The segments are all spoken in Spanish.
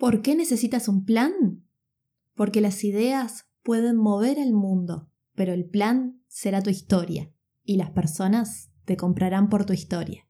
¿Por qué necesitas un plan? Porque las ideas pueden mover el mundo, pero el plan será tu historia y las personas te comprarán por tu historia.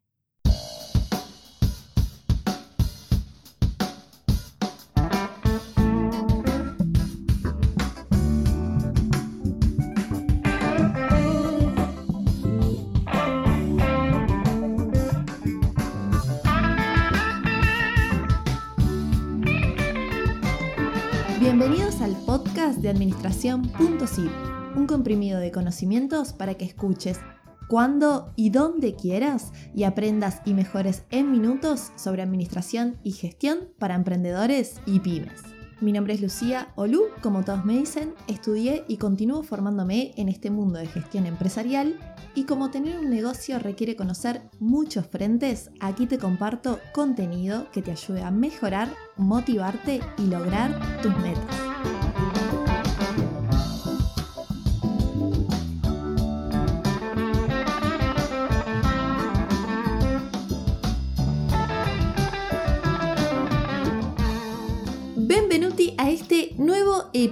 Administración.sib, un comprimido de conocimientos para que escuches cuando y dónde quieras y aprendas y mejores en minutos sobre administración y gestión para emprendedores y pymes. Mi nombre es Lucía Olú, como todos me dicen, estudié y continúo formándome en este mundo de gestión empresarial y como tener un negocio requiere conocer muchos frentes, aquí te comparto contenido que te ayude a mejorar, motivarte y lograr tus metas.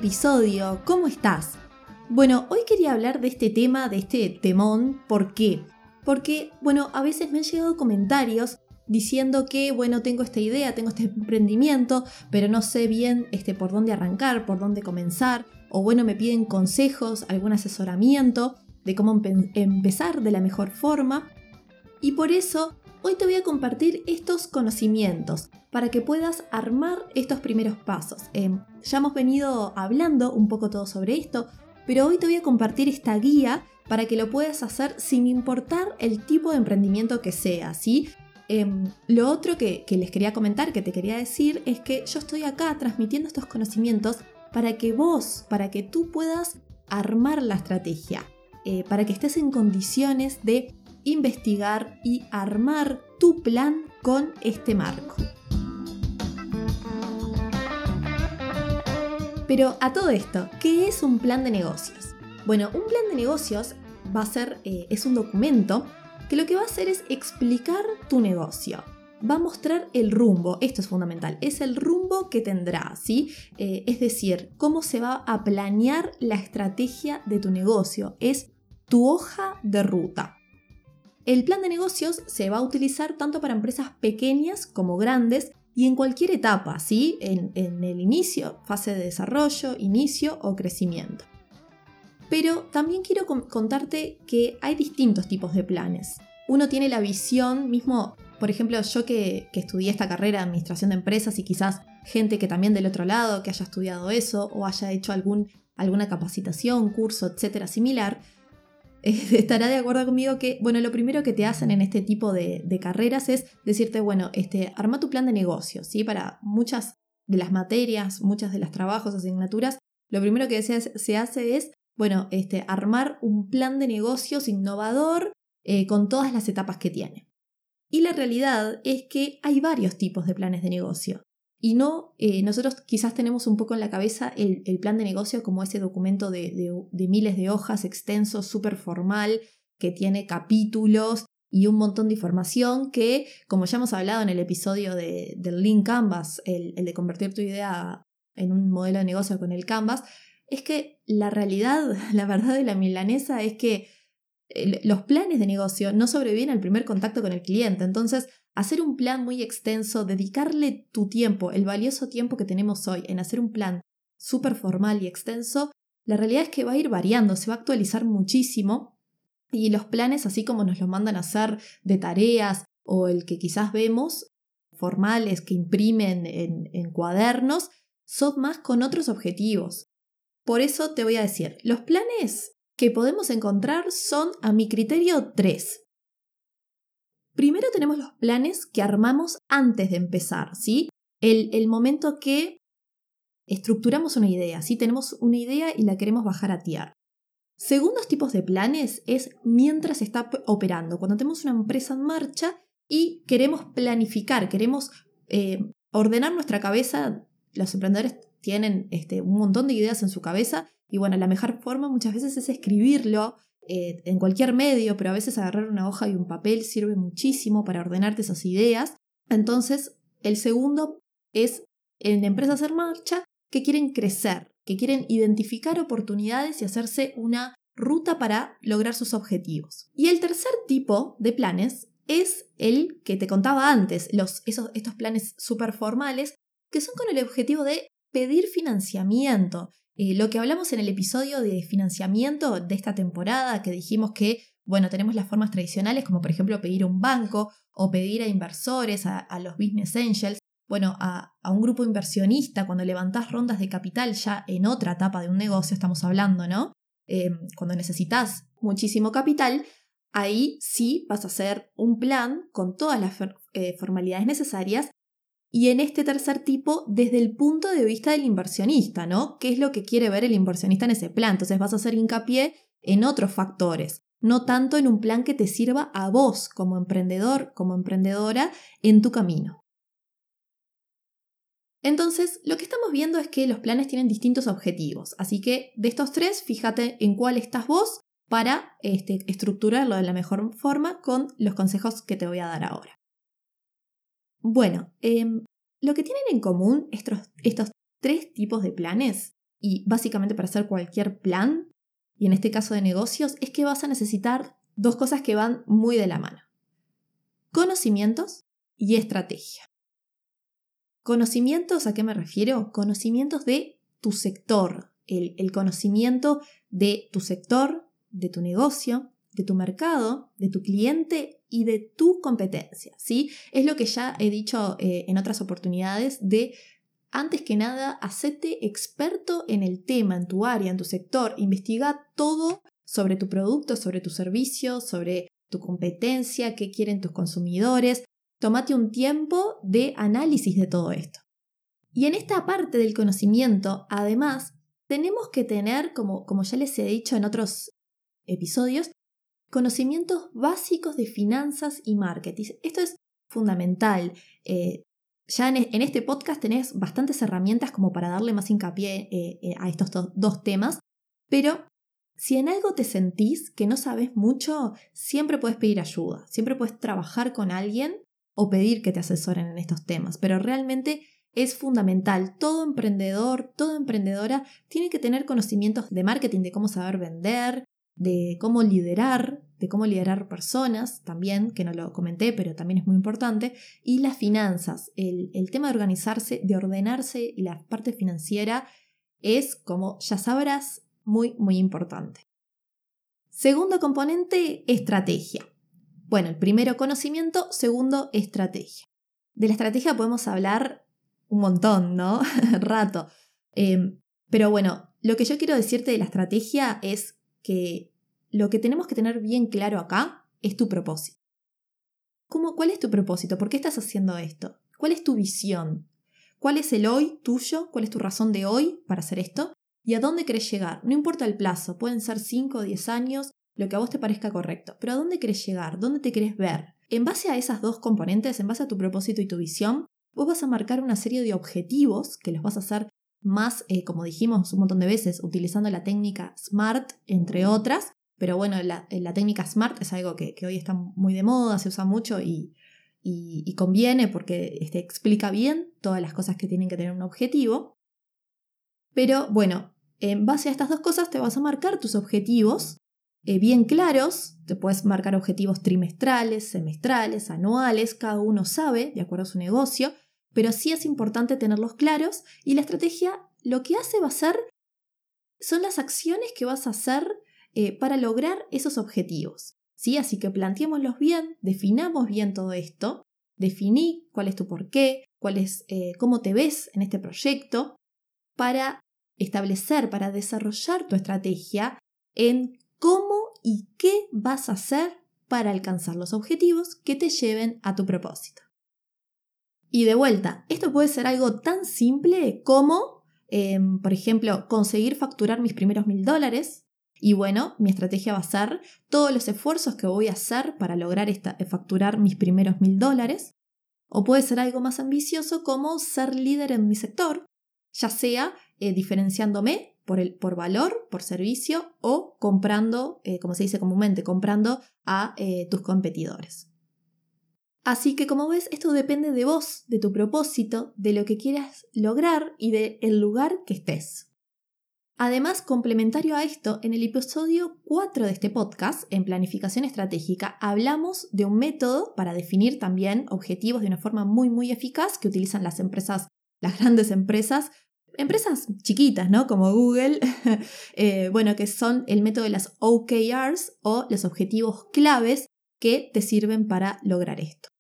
Episodio. ¿Cómo estás? Bueno, hoy quería hablar de este tema, de este temón. ¿Por qué? Porque, bueno, a veces me han llegado comentarios diciendo que, bueno, tengo esta idea, tengo este emprendimiento, pero no sé bien este, por dónde arrancar, por dónde comenzar, o bueno, me piden consejos, algún asesoramiento de cómo empezar de la mejor forma. Y por eso, hoy te voy a compartir estos conocimientos para que puedas armar estos primeros pasos. Em, ya hemos venido hablando un poco todo sobre esto, pero hoy te voy a compartir esta guía para que lo puedas hacer sin importar el tipo de emprendimiento que sea, ¿sí? Em, lo otro que, les quería comentar, que te quería decir, es que yo estoy acá transmitiendo estos conocimientos para que vos, para que tú puedas armar la estrategia, eh, para que estés en condiciones de investigar y armar tu plan con este marco. Pero a todo esto, ¿qué es un plan de negocios? Bueno, un plan de negocios va a ser, eh, es un documento que lo que va a hacer es explicar tu negocio. Va a mostrar el rumbo, esto es fundamental, es el rumbo que tendrá, ¿sí? Eh, es decir, cómo se va a planear la estrategia de tu negocio, es tu hoja de ruta. El plan de negocios se va a utilizar tanto para empresas pequeñas como grandes y en cualquier etapa, ¿sí? En, el inicio, fase de desarrollo, inicio o crecimiento. Pero también quiero contarte que hay distintos tipos de planes. Uno tiene la visión mismo, por ejemplo, yo que, estudié esta carrera de administración de empresas y quizás gente que también del otro lado, que haya estudiado eso o haya hecho algún, alguna capacitación, curso, etcétera, similar, estará de acuerdo conmigo que, bueno, lo primero que te hacen en este tipo de, carreras es decirte, bueno, este, arma tu plan de negocio, ¿sí? Para muchas de las materias, muchas de los trabajos, asignaturas, lo primero que se, hace es, bueno, este, armar un plan de negocios innovador eh, con todas las etapas que tiene. Y la realidad es que hay varios tipos de planes de negocio. Y no, eh, nosotros quizás tenemos un poco en la cabeza el, plan de negocio como ese documento de, miles de hojas, extenso, súper formal, que tiene capítulos y un montón de información que, como ya hemos hablado en el episodio de, del Lean Canvas, el, el de convertir tu idea en un modelo de negocio con el Canvas, es que la realidad, la verdad de la milanesa es que los planes de negocio no sobreviven al primer contacto con el cliente. Entonces, hacer un plan muy extenso, dedicarle tu tiempo, el valioso tiempo que tenemos hoy en hacer un plan súper formal y extenso, la realidad es que va a ir variando, se va a actualizar muchísimo y los planes, así como nos los mandan a hacer de tareas o el que quizás vemos, formales que imprimen en, en cuadernos, son más con otros objetivos. Por eso te voy a decir, los planes que podemos encontrar son, a mi criterio, tres. Primero tenemos los planes que armamos antes de empezar, ¿sí? El, momento que estructuramos una idea, ¿sí? Tenemos una idea y la queremos bajar a tierra. Segundos tipos de planes es mientras está operando, cuando tenemos una empresa en marcha y queremos planificar, queremos eh, ordenar nuestra cabeza. Los emprendedores tienen este, un montón de ideas en su cabeza y bueno, la mejor forma muchas veces es escribirlo eh, en cualquier medio, pero a veces agarrar una hoja y un papel sirve muchísimo para ordenarte esas ideas. Entonces, el segundo es en empresas en marcha que quieren crecer, que quieren identificar oportunidades y hacerse una ruta para lograr sus objetivos. Y el tercer tipo de planes es el que te contaba antes, los, esos, estos planes súper formales, que son con el objetivo de pedir financiamiento. Eh, lo que hablamos en el episodio de financiamiento de esta temporada, que dijimos que, bueno, tenemos las formas tradicionales, como por ejemplo pedir un banco o pedir a inversores, a, los business angels, bueno, a, un grupo inversionista, cuando levantás rondas de capital ya en otra etapa de un negocio, estamos hablando, ¿no? Eh, cuando necesitas muchísimo capital, ahí sí vas a hacer un plan con todas las eh, formalidades necesarias y en este tercer tipo desde el punto de vista del inversionista, ¿no? ¿Qué es lo que quiere ver el inversionista en ese plan? Entonces vas a hacer hincapié en otros factores, no tanto en un plan que te sirva a vos como emprendedor, como emprendedora en tu camino. Entonces, lo que estamos viendo es que los planes tienen distintos objetivos, así que de estos tres, fíjate en cuál estás vos para este, estructurarlo de la mejor forma con los consejos que te voy a dar ahora. Bueno, em, lo que tienen en común estos, estos tres tipos de planes, y básicamente para hacer cualquier plan, y en este caso de negocios, es que vas a necesitar dos cosas que van muy de la mano. Conocimientos y estrategia. Conocimientos, ¿a qué me refiero? Conocimientos de tu sector, el, el conocimiento de tu sector, de tu negocio, de tu mercado, de tu cliente y de tu competencia. ¿sí? Es lo que ya he dicho eh, en otras oportunidades de, antes que nada, hacete experto en el tema, en tu área, en tu sector, investiga todo sobre tu producto, sobre tu servicio, sobre tu competencia, qué quieren tus consumidores. Tómate un tiempo de análisis de todo esto. Y en esta parte del conocimiento, además, tenemos que tener, como, como ya les he dicho en otros episodios, conocimientos básicos de finanzas y marketing. Esto es fundamental. Eh, ya en, este podcast tenés bastantes herramientas como para darle más hincapié eh, eh, a estos dos temas, pero si en algo te sentís que no sabes mucho, siempre puedes pedir ayuda, siempre puedes trabajar con alguien o pedir que te asesoren en estos temas, pero realmente es fundamental. Todo emprendedor, toda emprendedora tiene que tener conocimientos de marketing, de cómo saber vender, de cómo liderar, de cómo liderar personas también, que no lo comenté, pero también es muy importante, y las finanzas, el, tema de organizarse, de ordenarse y la parte financiera es, como ya sabrás, muy, muy importante. Segundo componente, estrategia. Bueno, el primero conocimiento, segundo estrategia. De la estrategia podemos hablar un montón, ¿no? Rato. Em, pero bueno, lo que yo quiero decirte de la estrategia es que lo que tenemos que tener bien claro acá es tu propósito. ¿Cómo, ¿Cuál es tu propósito? ¿Por qué estás haciendo esto? ¿Cuál es tu visión? ¿Cuál es el hoy tuyo? ¿Cuál es tu razón de hoy para hacer esto? ¿Y a dónde querés llegar? No importa el plazo, pueden ser 5 o 10 años, lo que a vos te parezca correcto, pero ¿a dónde querés llegar? ¿Dónde te querés ver? En base a esas dos componentes, en base a tu propósito y tu visión, vos vas a marcar una serie de objetivos que los vas a hacer más, eh, como dijimos un montón de veces, utilizando la técnica SMART, entre otras. Pero bueno, la, técnica SMART es algo que, hoy está muy de moda, se usa mucho y, conviene porque este, explica bien todas las cosas que tienen que tener un objetivo. Pero bueno, en base a estas dos cosas te vas a marcar tus objetivos eh, bien claros. Te puedes marcar objetivos trimestrales, semestrales, anuales, cada uno sabe, de acuerdo a su negocio pero sí es importante tenerlos claros y la estrategia lo que hace va a ser, son las acciones que vas a hacer eh, para lograr esos objetivos. ¿sí? Así que planteémoslos bien, definamos bien todo esto, definí cuál es tu porqué, cuál es, eh, cómo te ves en este proyecto, para establecer, para desarrollar tu estrategia en cómo y qué vas a hacer para alcanzar los objetivos que te lleven a tu propósito. Y de vuelta, esto puede ser algo tan simple como, em, por ejemplo, conseguir facturar mis primeros mil dólares. Y bueno, mi estrategia va a ser todos los esfuerzos que voy a hacer para lograr esta, eh, facturar mis primeros mil dólares. O puede ser algo más ambicioso como ser líder en mi sector, ya sea eh, diferenciándome por, el, por valor, por servicio o comprando, eh, como se dice comúnmente, comprando a tus competidores. Así que como ves, esto depende de vos, de tu propósito, de lo que quieras lograr y del lugar que estés. Además, complementario a esto, en el episodio 4 de este podcast, en Planificación Estratégica, hablamos de un método para definir también objetivos de una forma muy, muy eficaz que utilizan las empresas, las grandes empresas, empresas chiquitas, ¿no? Como Google, eh, bueno, que son el método de las OKRs o los objetivos claves que te sirven para lograr esto.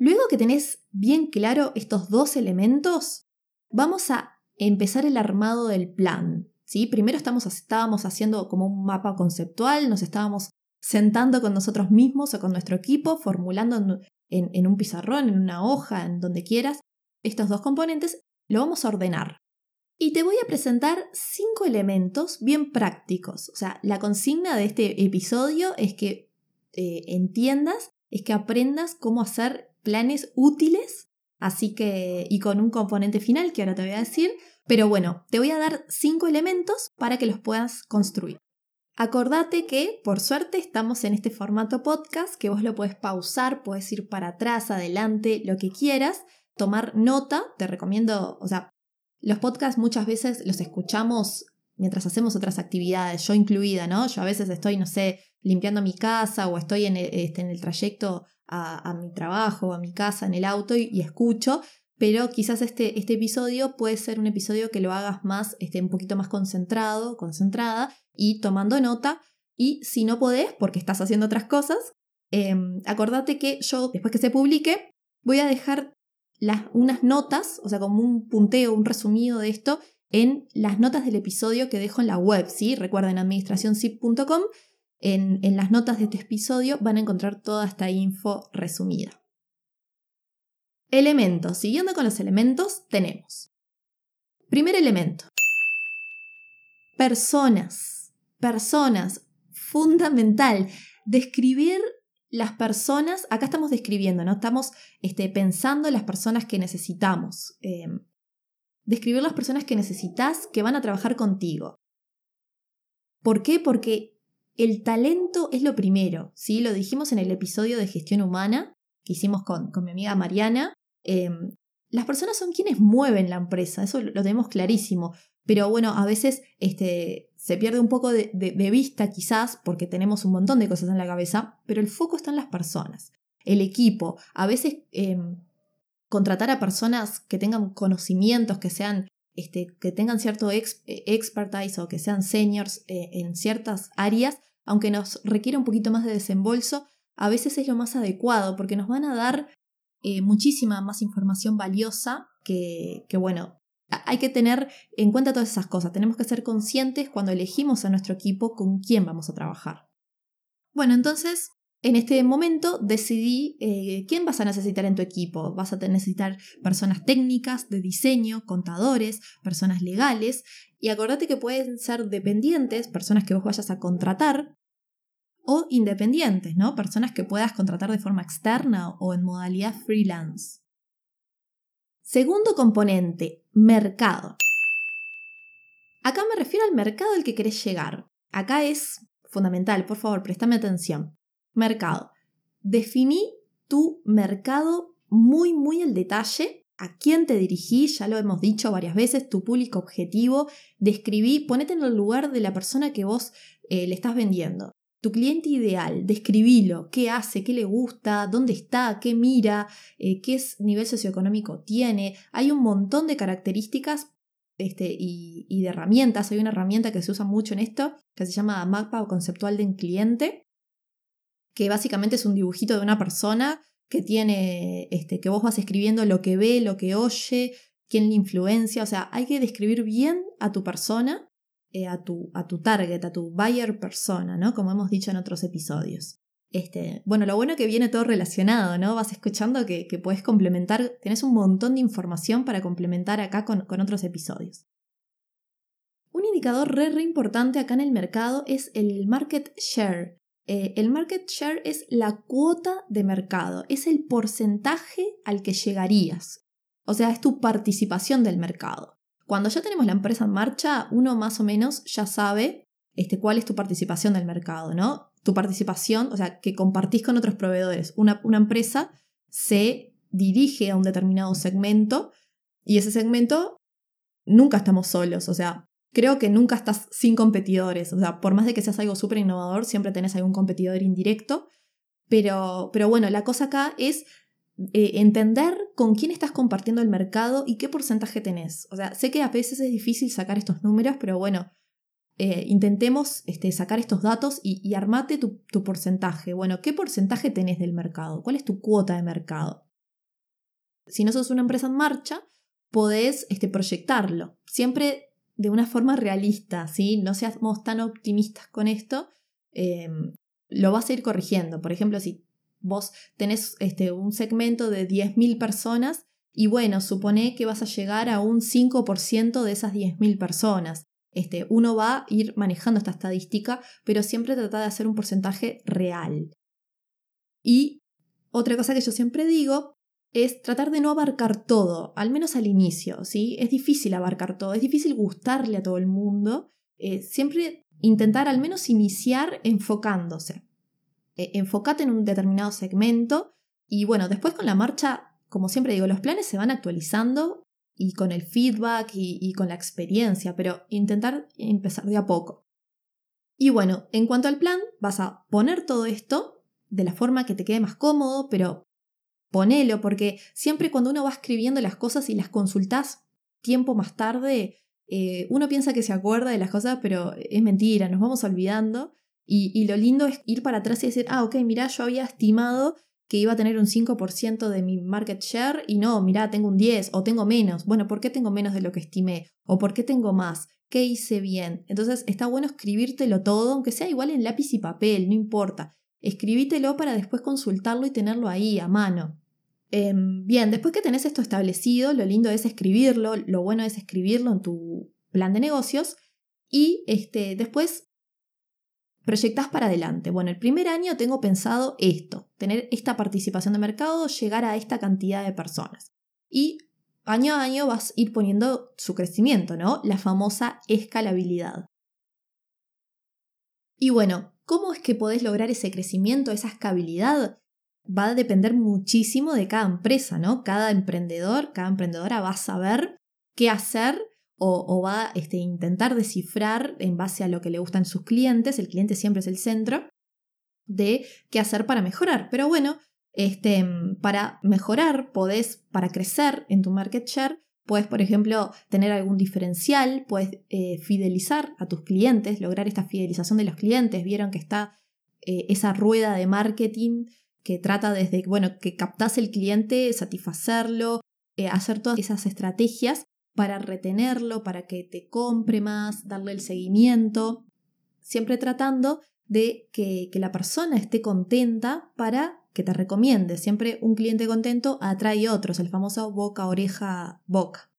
Luego que tenés bien claro estos dos elementos, vamos a empezar el armado del plan. ¿sí? Primero estamos, estábamos haciendo como un mapa conceptual, nos estábamos sentando con nosotros mismos o con nuestro equipo, formulando en, un pizarrón, en una hoja, en donde quieras, estos dos componentes, lo vamos a ordenar. Y te voy a presentar cinco elementos bien prácticos. O sea, la consigna de este episodio es que eh, entiendas, es que aprendas cómo hacer planes útiles, así que, y con un componente final que ahora te voy a decir, pero bueno, te voy a dar cinco elementos para que los puedas construir. Acordate que, por suerte, estamos en este formato podcast, que vos lo puedes pausar, puedes ir para atrás, adelante, lo que quieras, tomar nota, te recomiendo, o sea, los podcasts muchas veces los escuchamos mientras hacemos otras actividades, yo incluida, ¿no? Yo a veces estoy, no sé, limpiando mi casa o estoy en el, este, en el trayecto a, mi trabajo, a mi casa, en el auto y, escucho, pero quizás este, este, episodio puede ser un episodio que lo hagas más, este, un poquito más concentrado, concentrada y tomando nota. Y si no podés, porque estás haciendo otras cosas, em, acordate que yo, después que se publique, voy a dejar las, unas notas, o sea, como un punteo, un resumido de esto, en las notas del episodio que dejo en la web, ¿sí? Recuerden administracionzip.com en, las notas de este episodio van a encontrar toda esta info resumida. Elementos. Siguiendo con los elementos, tenemos. Primer elemento. Personas. Personas. Fundamental. Describir las personas. Acá estamos describiendo, ¿no? Estamos este, pensando en las personas que necesitamos. Em, describir las personas que necesitas que van a trabajar contigo. ¿Por qué? Porque el talento es lo primero, ¿sí? Lo dijimos en el episodio de gestión humana que hicimos con, mi amiga Mariana. Em, las personas son quienes mueven la empresa, eso lo, tenemos clarísimo. Pero bueno, a veces este, se pierde un poco de, vista quizás porque tenemos un montón de cosas en la cabeza, pero el foco está en las personas. El equipo, a veces em, contratar a personas que tengan conocimientos, que sean este, que tengan cierto expertise o que sean seniors eh, en ciertas áreas, aunque nos requiere un poquito más de desembolso, a veces es lo más adecuado porque nos van a dar eh, muchísima más información valiosa que, que, bueno, hay que tener en cuenta todas esas cosas. Tenemos que ser conscientes cuando elegimos a nuestro equipo con quién vamos a trabajar. Bueno, entonces, en este momento decidí eh, quién vas a necesitar en tu equipo. Vas a necesitar personas técnicas, de diseño, contadores, personas legales. Y acordate que pueden ser dependientes, personas que vos vayas a contratar, o independientes, ¿no? Personas que puedas contratar de forma externa o en modalidad freelance. Segundo componente, mercado. Acá me refiero al mercado al que querés llegar. Acá es fundamental, por favor, préstame atención. Mercado. Definí tu mercado muy, muy al detalle. A quién te dirigís, ya lo hemos dicho varias veces, tu público objetivo. Describí, ponete en el lugar de la persona que vos eh, le estás vendiendo. Tu cliente ideal, describilo, qué hace, qué le gusta, dónde está, qué mira, eh, qué nivel socioeconómico tiene. Hay un montón de características este, y, y, de herramientas. Hay una herramienta que se usa mucho en esto, que se llama mapa conceptual de un cliente, que básicamente es un dibujito de una persona que tiene, este, que vos vas escribiendo lo que ve, lo que oye, quién le influencia. O sea, hay que describir bien a tu persona eh, a, tu, a tu target, a tu buyer persona, ¿no? Como hemos dicho en otros episodios. Este, bueno, lo bueno que viene todo relacionado, ¿no? Vas escuchando que, que puedes complementar, tenés un montón de información para complementar acá con, con otros episodios. Un indicador re, re importante acá en el mercado es el market share. Eh, el market share es la cuota de mercado, es el porcentaje al que llegarías. O sea, es tu participación del mercado. Cuando ya tenemos la empresa en marcha, uno más o menos ya sabe este, cuál es tu participación del mercado, ¿no? tu participación, o sea, que compartís con otros proveedores. Una, una empresa se dirige a un determinado segmento y ese segmento nunca estamos solos, o sea, creo que nunca estás sin competidores, o sea, por más de que seas algo súper innovador, siempre tenés algún competidor indirecto, pero, pero bueno, la cosa acá es eh, entender con quién estás compartiendo el mercado y qué porcentaje tenés. O sea, sé que a veces es difícil sacar estos números, pero bueno, eh, intentemos este, sacar estos datos y, armate tu, tu, porcentaje. Bueno, ¿qué porcentaje tenés del mercado? ¿Cuál es tu cuota de mercado? Si no sos una empresa en marcha, podés este, proyectarlo. Siempre de una forma realista, ¿sí? No seamos tan optimistas con esto. Em, lo vas a ir corrigiendo. Por ejemplo, si vos tenés este, un segmento de 10.000 personas y bueno, supone que vas a llegar a un 5% de esas 10.000 personas. Este, uno va a ir manejando esta estadística, pero siempre trata de hacer un porcentaje real. Y otra cosa que yo siempre digo es tratar de no abarcar todo, al menos al inicio, ¿sí? Es difícil abarcar todo, es difícil gustarle a todo el mundo. Eh, siempre intentar al menos iniciar enfocándose. Eh, enfócate en un determinado segmento y bueno, después con la marcha, como siempre digo, los planes se van actualizando y con el feedback y, con la experiencia, pero intentar empezar de a poco. Y bueno, en cuanto al plan, vas a poner todo esto de la forma que te quede más cómodo, pero ponelo, porque siempre cuando uno va escribiendo las cosas y las consultas tiempo más tarde, eh, uno piensa que se acuerda de las cosas, pero es mentira, nos vamos olvidando. Y, lo lindo es ir para atrás y decir, ah, ok, mira, yo había estimado que iba a tener un 5% de mi market share y no, mira, tengo un 10 o tengo menos. Bueno, ¿por qué tengo menos de lo que estimé? ¿O por qué tengo más? ¿Qué hice bien? Entonces está bueno escribírtelo todo, aunque sea igual en lápiz y papel, no importa. Escribítelo para después consultarlo y tenerlo ahí a mano. Em, bien, después que tenés esto establecido, lo lindo es escribirlo, lo bueno es escribirlo en tu plan de negocios y este, después proyectás para adelante. Bueno, el primer año tengo pensado esto, tener esta participación de mercado, llegar a esta cantidad de personas. Y año a año vas a ir poniendo su crecimiento, ¿no? La famosa escalabilidad. Y bueno, ¿cómo es que podés lograr ese crecimiento, esa escalabilidad? Va a depender muchísimo de cada empresa, ¿no? Cada emprendedor, cada emprendedora va a saber qué hacer o, va a este, intentar descifrar en base a lo que le gustan sus clientes, el cliente siempre es el centro, de qué hacer para mejorar. Pero bueno, este, para mejorar, podés, para crecer en tu market share, puedes, por ejemplo, tener algún diferencial, puedes eh, fidelizar a tus clientes, lograr esta fidelización de los clientes. Vieron que está eh, esa rueda de marketing que trata desde, bueno, que captas el cliente, satisfacerlo, eh, hacer todas esas estrategias para retenerlo, para que te compre más, darle el seguimiento, siempre tratando de que, la persona esté contenta para que te recomiende. Siempre un cliente contento atrae otros, el famoso boca, oreja, boca.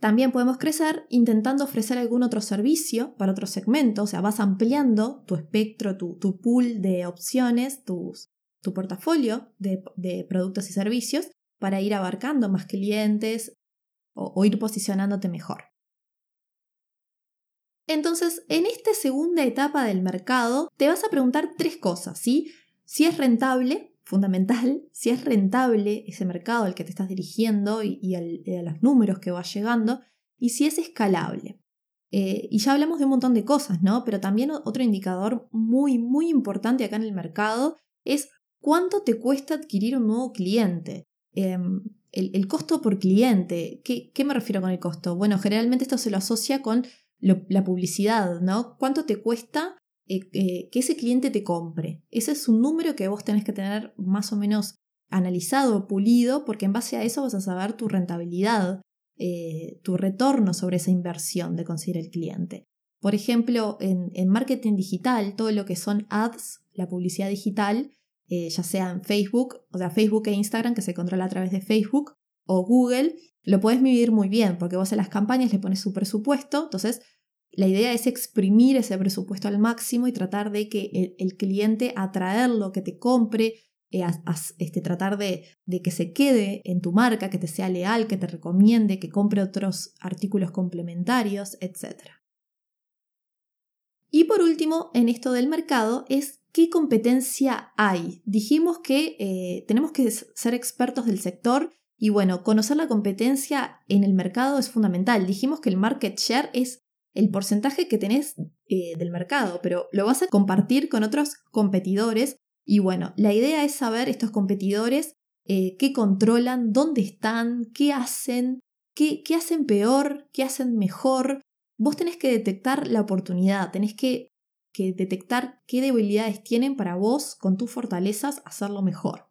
También podemos crecer intentando ofrecer algún otro servicio para otro segmento, o sea, vas ampliando tu espectro, tu, pool de opciones, tu portafolio de, productos y servicios para ir abarcando más clientes, o, ir posicionándote mejor. Entonces, en esta segunda etapa del mercado, te vas a preguntar tres cosas, ¿sí? Si es rentable, fundamental, si es rentable ese mercado al que te estás dirigiendo y, a los números que vas llegando, y si es escalable. Eh, y ya hablamos de un montón de cosas, ¿no? Pero también otro indicador muy, muy importante acá en el mercado es cuánto te cuesta adquirir un nuevo cliente. Em, el, costo por cliente. ¿Qué, me refiero con el costo? Bueno, generalmente esto se lo asocia con la publicidad, ¿no? ¿Cuánto te cuesta eh, eh, que ese cliente te compre? Ese es un número que vos tenés que tener más o menos analizado, pulido, porque en base a eso vas a saber tu rentabilidad, eh, tu retorno sobre esa inversión de conseguir el cliente. Por ejemplo, en, en marketing digital, todo lo que son ads, la publicidad digital, eh, ya sea en Facebook, o sea, Facebook e Instagram, que se controla a través de Facebook, o Google, lo puedes medir muy bien, porque vos en las campañas le pones su presupuesto, entonces la idea es exprimir ese presupuesto al máximo y tratar de que el, cliente atraerlo, que te compre, eh, este, tratar de, de, que se quede en tu marca, que te sea leal, que te recomiende, que compre otros artículos complementarios, etc. Y por último, en esto del mercado, es qué competencia hay. Dijimos que eh, tenemos que ser expertos del sector y bueno, conocer la competencia en el mercado es fundamental. Dijimos que el market share es el porcentaje que tenés eh, del mercado, pero lo vas a compartir con otros competidores. Y bueno, la idea es saber estos competidores eh, qué controlan, dónde están, qué hacen, qué, qué hacen peor, qué hacen mejor. Vos tenés que detectar la oportunidad, tenés que, que detectar qué debilidades tienen para vos, con tus fortalezas, hacerlo mejor.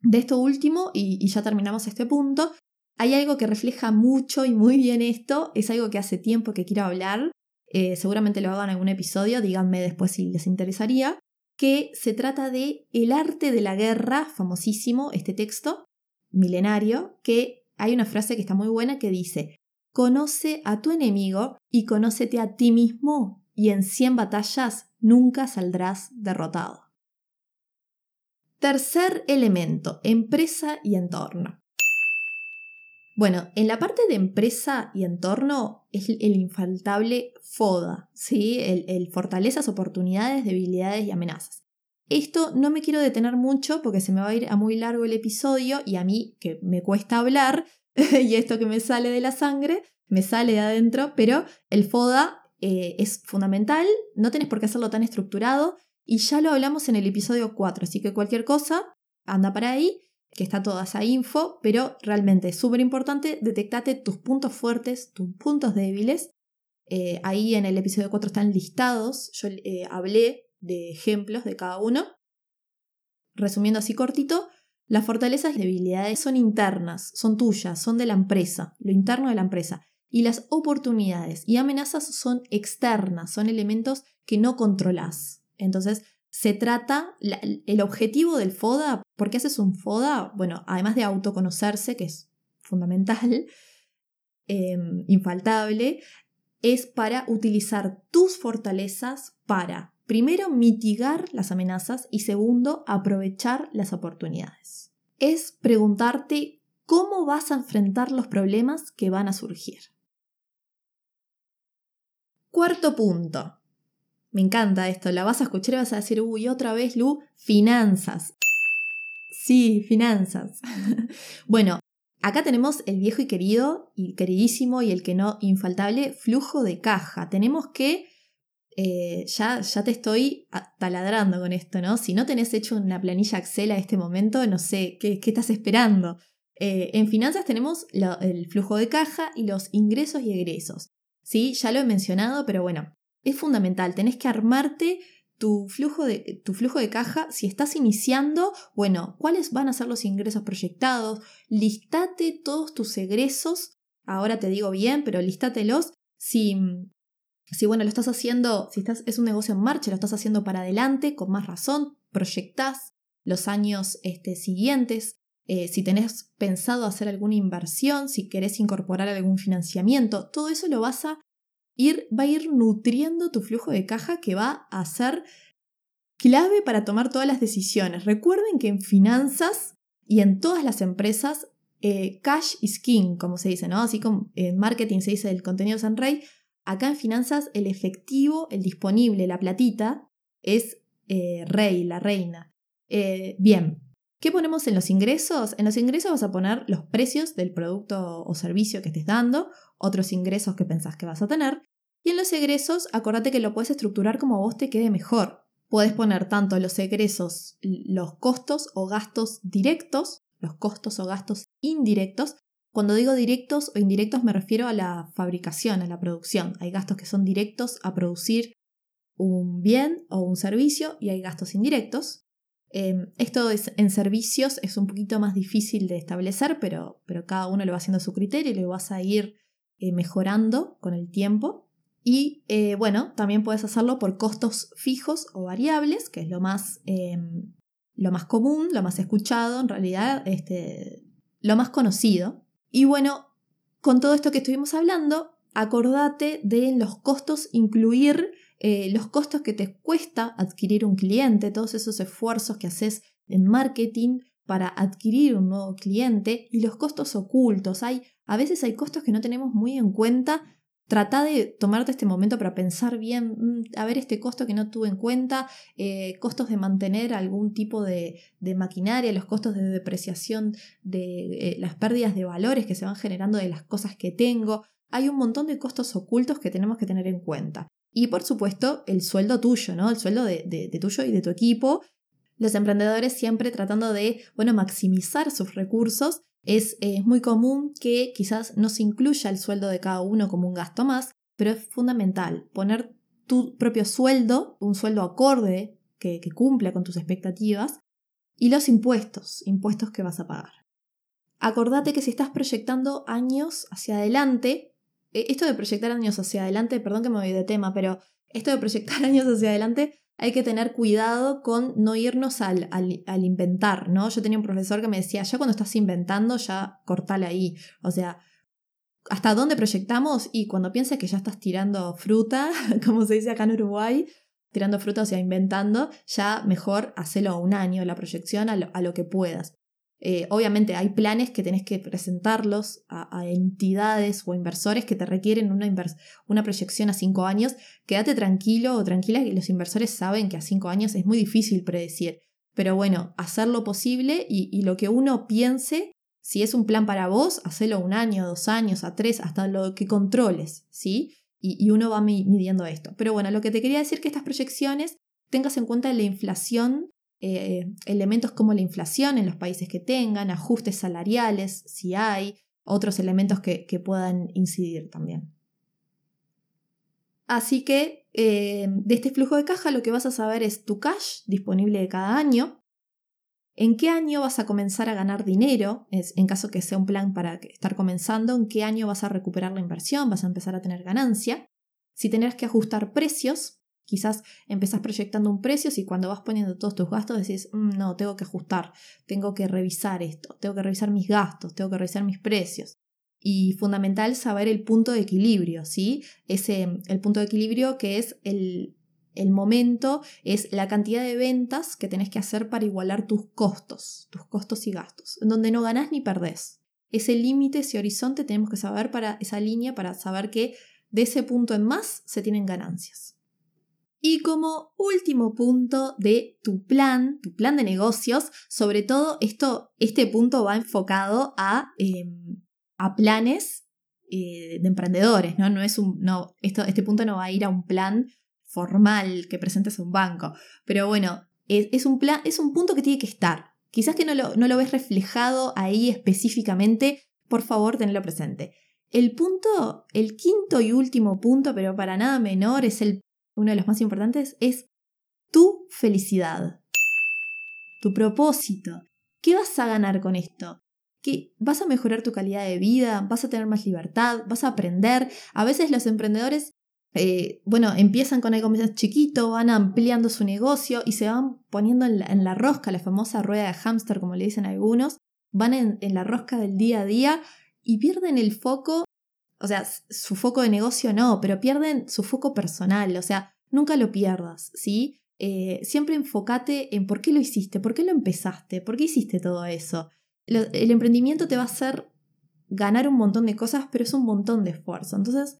De esto último, y, ya terminamos este punto, hay algo que refleja mucho y muy bien esto, es algo que hace tiempo que quiero hablar, eh, seguramente lo hago en algún episodio, díganme después si les interesaría, que se trata de El arte de la guerra, famosísimo este texto, milenario, que hay una frase que está muy buena que dice, conoce a tu enemigo y conócete a ti mismo y en 100 batallas nunca saldrás derrotado. Tercer elemento, empresa y entorno. Bueno, en la parte de empresa y entorno es el infaltable FODA, ¿sí? el, fortalezas, oportunidades, debilidades y amenazas. Esto no me quiero detener mucho porque se me va a ir a muy largo el episodio y a mí que me cuesta hablar y esto que me sale de la sangre, me sale de adentro, pero el FODA eh, es fundamental, no tenés por qué hacerlo tan estructurado, y ya lo hablamos en el episodio 4, así que cualquier cosa, anda para ahí, que está toda esa info, pero realmente es súper importante, detectate tus puntos fuertes, tus puntos débiles. Eh, ahí en el episodio 4 están listados, yo eh, hablé de ejemplos de cada uno. Resumiendo así cortito, las fortalezas y debilidades son internas, son tuyas, son de la empresa, lo interno de la empresa. Y las oportunidades y amenazas son externas, son elementos que no controlas. Entonces, se trata, el objetivo del FODA, ¿por qué haces un FODA? Bueno, además de autoconocerse, que es fundamental, em, infaltable, es para utilizar tus fortalezas para, primero, mitigar las amenazas y segundo, aprovechar las oportunidades. Es preguntarte cómo vas a enfrentar los problemas que van a surgir. Cuarto punto. Me encanta esto, la vas a escuchar y vas a decir, uy, otra vez, Lu, finanzas. Sí, finanzas. bueno, acá tenemos el viejo y querido, y queridísimo, y el que no infaltable, flujo de caja. Tenemos que, eh, ya, ya te estoy taladrando con esto, ¿no? Si no tenés hecho una planilla Excel a este momento, no sé, ¿qué, estás esperando? Eh, en finanzas tenemos el flujo de caja y los ingresos y egresos. Sí, ya lo he mencionado, pero bueno, es fundamental. Tenés que armarte tu flujo, de, tu flujo de caja. Si estás iniciando, bueno, ¿cuáles van a ser los ingresos proyectados? Listate todos tus egresos. Ahora te digo bien, pero lístatelos. Si, si bueno, lo estás haciendo, si es un negocio en marcha, lo estás haciendo para adelante, con más razón, proyectás los años este, siguientes. Eh, si tenés pensado hacer alguna inversión, si querés incorporar algún financiamiento, todo eso lo vas a va a ir nutriendo tu flujo de caja que va a ser clave para tomar todas las decisiones. Recuerden que en finanzas y en todas las empresas, eh, cash is king, como se dice, ¿no? Así como en marketing se dice el contenido San Rey, acá en finanzas el efectivo, el disponible, la platita, es eh, rey, la reina. Bien, ¿qué ponemos en los ingresos? En los ingresos vas a poner los precios del producto o servicio que estés dando, otros ingresos que pensás que vas a tener. Y en los egresos, acordate que lo puedes estructurar como a vos te quede mejor. Puedes poner tanto los egresos, los costos o gastos directos, los costos o gastos indirectos. Cuando digo directos o indirectos me refiero a la fabricación, a la producción. Hay gastos que son directos a producir un bien o un servicio y hay gastos indirectos. Em, esto es, en servicios es un poquito más difícil de establecer, pero, pero cada uno lo va haciendo a su criterio y lo vas a ir eh, mejorando con el tiempo. Y eh, bueno, también puedes hacerlo por costos fijos o variables, que es lo más, em, lo más común, lo más escuchado, en realidad, este, lo más conocido. Y bueno, con todo esto que estuvimos hablando, acordate de los costos incluir eh, los costos que te cuesta adquirir un cliente, todos esos esfuerzos que haces en marketing para adquirir un nuevo cliente y los costos ocultos. Hay a veces hay costos que no tenemos muy en cuenta trata de tomarte este momento para pensar bien, mm, a ver este costo que no tuve en cuenta, eh, costos de mantener algún tipo de, maquinaria, los costos de depreciación de eh, las pérdidas de valores que se van generando de las cosas que tengo. Hay un montón de costos ocultos que tenemos que tener en cuenta. Y por supuesto, el sueldo tuyo, ¿no? El sueldo de, de tuyo y de tu equipo. Los emprendedores siempre tratando de, bueno, maximizar sus recursos es, muy común que quizás no se incluya el sueldo de cada uno como un gasto más, pero es fundamental poner tu propio sueldo, un sueldo acorde que, que cumpla con tus expectativas, y los impuestos, impuestos que vas a pagar. Acordate que si estás proyectando años hacia adelante, eh, esto de proyectar años hacia adelante, perdón que me voy de tema, pero esto de proyectar años hacia adelante hay que tener cuidado con no irnos al, al, inventar, ¿no? Yo tenía un profesor que me decía, ya cuando estás inventando, ya cortale ahí. O sea, ¿hasta dónde proyectamos? Y cuando pienses que ya estás tirando fruta, como se dice acá en Uruguay, tirando fruta, o sea, inventando, ya mejor hacelo un año, la proyección a lo que puedas. Eh, obviamente hay planes que tenés que presentarlos a, entidades o inversores que te requieren una, una, proyección a cinco años. Quédate tranquilo o tranquila que los inversores saben que a cinco años es muy difícil predecir. Pero bueno, hacer lo posible y, lo que uno piense, si es un plan para vos, hacelo un año, dos años, a tres, hasta lo que controles, ¿sí? Y, y uno va midiendo esto. Pero bueno, lo que te quería decir que estas proyecciones tengas en cuenta la inflación eh, elementos como la inflación en los países que tengan, ajustes salariales, si hay, otros elementos que, puedan incidir también. Así que eh, de este flujo de caja lo que vas a saber es tu cash disponible de cada año, en qué año vas a comenzar a ganar dinero, es, en caso que sea un plan para estar comenzando, en qué año vas a recuperar la inversión, vas a empezar a tener ganancia, si tenés que ajustar precios, Quizás empezás proyectando un precio y cuando vas poniendo todos tus gastos decís, mm, no, tengo que ajustar, tengo que revisar esto, tengo que revisar mis gastos, tengo que revisar mis precios. Y fundamental saber el punto de equilibrio, ¿sí? Ese, el punto de equilibrio que es el, el momento, es la cantidad de ventas que tenés que hacer para igualar tus costos, tus costos y gastos, donde no ganás ni perdés. Ese límite, ese horizonte tenemos que saber para esa línea, para saber que de ese punto en más se tienen ganancias. Y como último punto de tu plan, tu plan de negocios, sobre todo esto, este punto va enfocado a, em, a planes eh, de emprendedores, ¿no? No es un, no, esto, este punto no va a ir a un plan formal que presentes a un banco, pero bueno, es, un, plan, es un punto que tiene que estar. Quizás que no lo, no lo ves reflejado ahí específicamente, por favor, tenlo presente. El punto, el quinto y último punto, pero para nada menor, es el uno de los más importantes, es tu felicidad, tu propósito. ¿Qué vas a ganar con esto? ¿Qué, ¿Vas a mejorar tu calidad de vida? ¿Vas a tener más libertad? ¿Vas a aprender? A veces los emprendedores, eh, bueno, empiezan con algo más chiquito, van ampliando su negocio y se van poniendo en la, rosca, la famosa rueda de hámster, como le dicen algunos, van en, en la rosca del día a día y pierden el foco o sea, su foco de negocio no, pero pierden su foco personal, o sea, nunca lo pierdas, ¿sí? Eh, siempre enfócate en por qué lo hiciste, por qué lo empezaste, por qué hiciste todo eso. el emprendimiento te va a hacer ganar un montón de cosas, pero es un montón de esfuerzo. Entonces,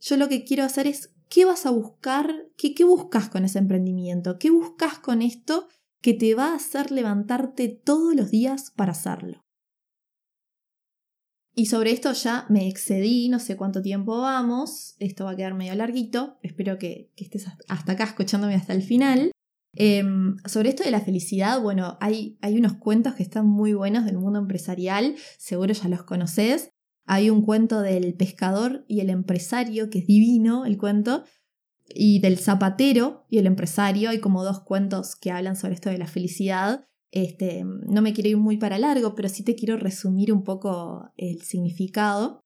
yo lo que quiero hacer es, ¿qué vas a buscar? ¿Qué, qué buscas con ese emprendimiento? ¿Qué buscas con esto que te va a hacer levantarte todos los días para hacerlo? Y sobre esto ya me excedí, no sé cuánto tiempo vamos, esto va a quedar medio larguito, espero que, estés hasta acá escuchándome hasta el final. Em, sobre esto de la felicidad, bueno, hay, hay unos cuentos que están muy buenos del mundo empresarial, seguro ya los conoces. Hay un cuento del pescador y el empresario, que es divino el cuento, y del zapatero y el empresario. Hay como dos cuentos que hablan sobre esto de la felicidad. Este, no me quiero ir muy para largo, pero sí te quiero resumir un poco el significado.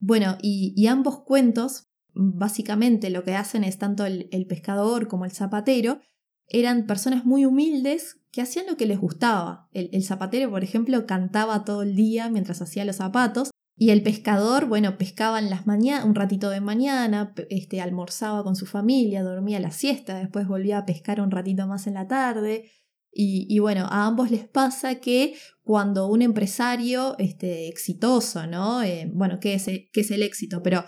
Bueno, y, ambos cuentos, básicamente lo que hacen es tanto el, pescador como el zapatero, eran personas muy humildes que hacían lo que les gustaba. El, zapatero, por ejemplo, cantaba todo el día mientras hacía los zapatos. Y el pescador, bueno, pescaba en las un ratito de mañana, este, almorzaba con su familia, dormía la siesta, después volvía a pescar un ratito más en la tarde. Y, bueno, a ambos les pasa que cuando un empresario este, exitoso, ¿no? Eh, bueno, ¿qué es, ¿qué es el éxito? Pero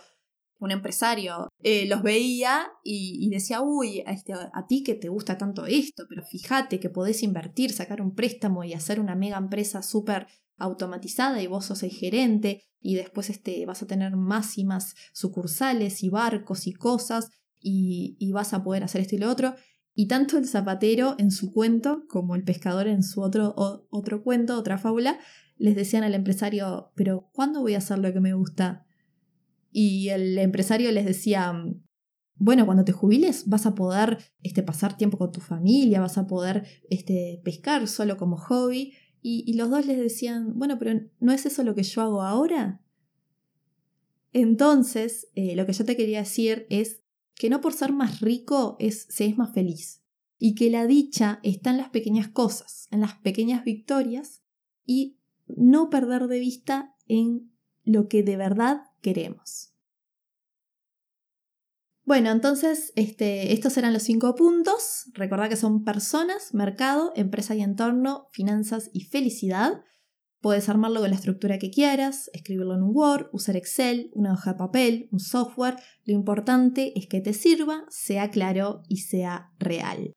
un empresario eh, los veía y, decía, uy, a, este, a ti que te gusta tanto esto, pero fíjate que podés invertir, sacar un préstamo y hacer una mega empresa súper automatizada y vos sos el gerente y después este, vas a tener más y más sucursales y barcos y cosas y, y vas a poder hacer esto y lo otro. Y tanto el zapatero en su cuento como el pescador en su otro, otro cuento, otra fábula, les decían al empresario, pero ¿cuándo voy a hacer lo que me gusta? Y el empresario les decía, bueno, cuando te jubiles vas a poder este, pasar tiempo con tu familia, vas a poder este, pescar solo como hobby. Y, los dos les decían, bueno, pero ¿no es eso lo que yo hago ahora? Entonces, eh, lo que yo te quería decir es que no por ser más rico es, se es más feliz y que la dicha está en las pequeñas cosas, en las pequeñas victorias y no perder de vista en lo que de verdad queremos. Bueno, entonces este, estos eran los cinco puntos. Recordad que son personas, mercado, empresa y entorno, finanzas y felicidad. Puedes armarlo con la estructura que quieras, escribirlo en un Word, usar Excel, una hoja de papel, un software. Lo importante es que te sirva, sea claro y sea real.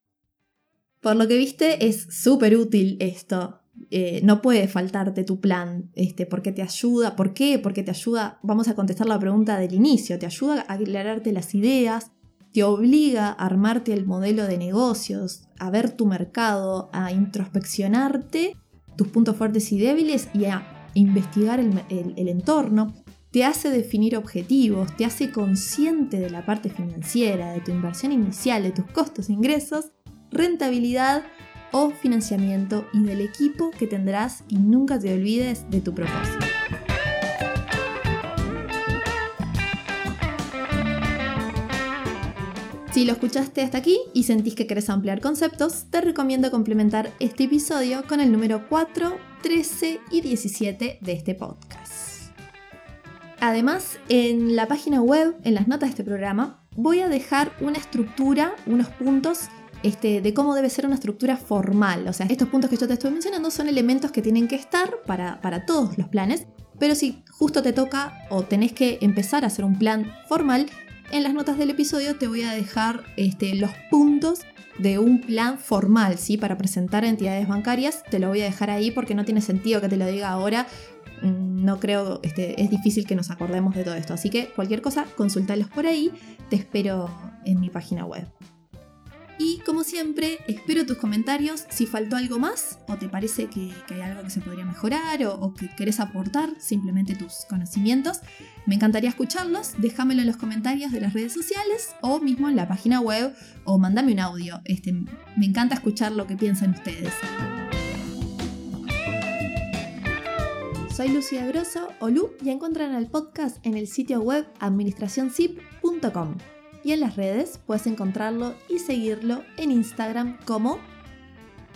Por lo que viste, es súper útil esto. Eh, no puede faltarte tu plan, este, porque te ayuda. ¿Por qué? Porque te ayuda, vamos a contestar la pregunta del inicio, te ayuda a aclararte las ideas, te obliga a armarte el modelo de negocios, a ver tu mercado, a introspeccionarte tus puntos fuertes y débiles y a investigar el, entorno, te hace definir objetivos, te hace consciente de la parte financiera, de tu inversión inicial, de tus costos e ingresos, rentabilidad o financiamiento y del equipo que tendrás y nunca te olvides de tu propósito. Si lo escuchaste hasta aquí y sentís que querés ampliar conceptos, te recomiendo complementar este episodio con el número 4, 13 y 17 de este podcast. Además, en la página web, en las notas de este programa, voy a dejar una estructura, unos puntos este, de cómo debe ser una estructura formal. O sea, estos puntos que yo te estoy mencionando son elementos que tienen que estar para, para todos los planes, pero si justo te toca o tenés que empezar a hacer un plan formal, en las notas del episodio te voy a dejar este, los puntos de un plan formal, ¿sí? Para presentar a entidades bancarias. Te lo voy a dejar ahí porque no tiene sentido que te lo diga ahora. Mm, no creo, este, es difícil que nos acordemos de todo esto. Así que cualquier cosa, consultalos por ahí. Te espero en mi página web. Y como siempre, espero tus comentarios si faltó algo más o te parece que, hay algo que se podría mejorar o, que querés aportar simplemente tus conocimientos. Me encantaría escucharlos, déjamelo en los comentarios de las redes sociales o mismo en la página web o mandame un audio. Este, me encanta escuchar lo que piensan ustedes. Soy Lucía Grosso o Lu y encuentran el podcast en el sitio web administracionzip.com y en las redes puedes encontrarlo y seguirlo en Instagram como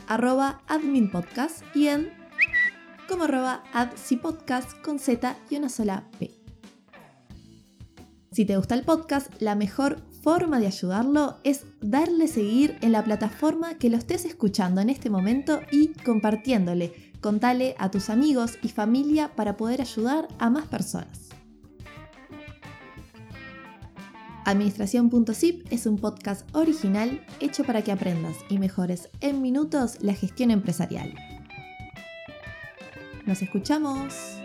arroba adminpodcast y en como arroba adsipodcast con Z y una sola P. Si te gusta el podcast, la mejor forma de ayudarlo es darle seguir en la plataforma que lo estés escuchando en este momento y compartiéndole. Contale a tus amigos y familia para poder ayudar a más personas. Administración.zip es un podcast original hecho para que aprendas y mejores en minutos la gestión empresarial. Nos escuchamos.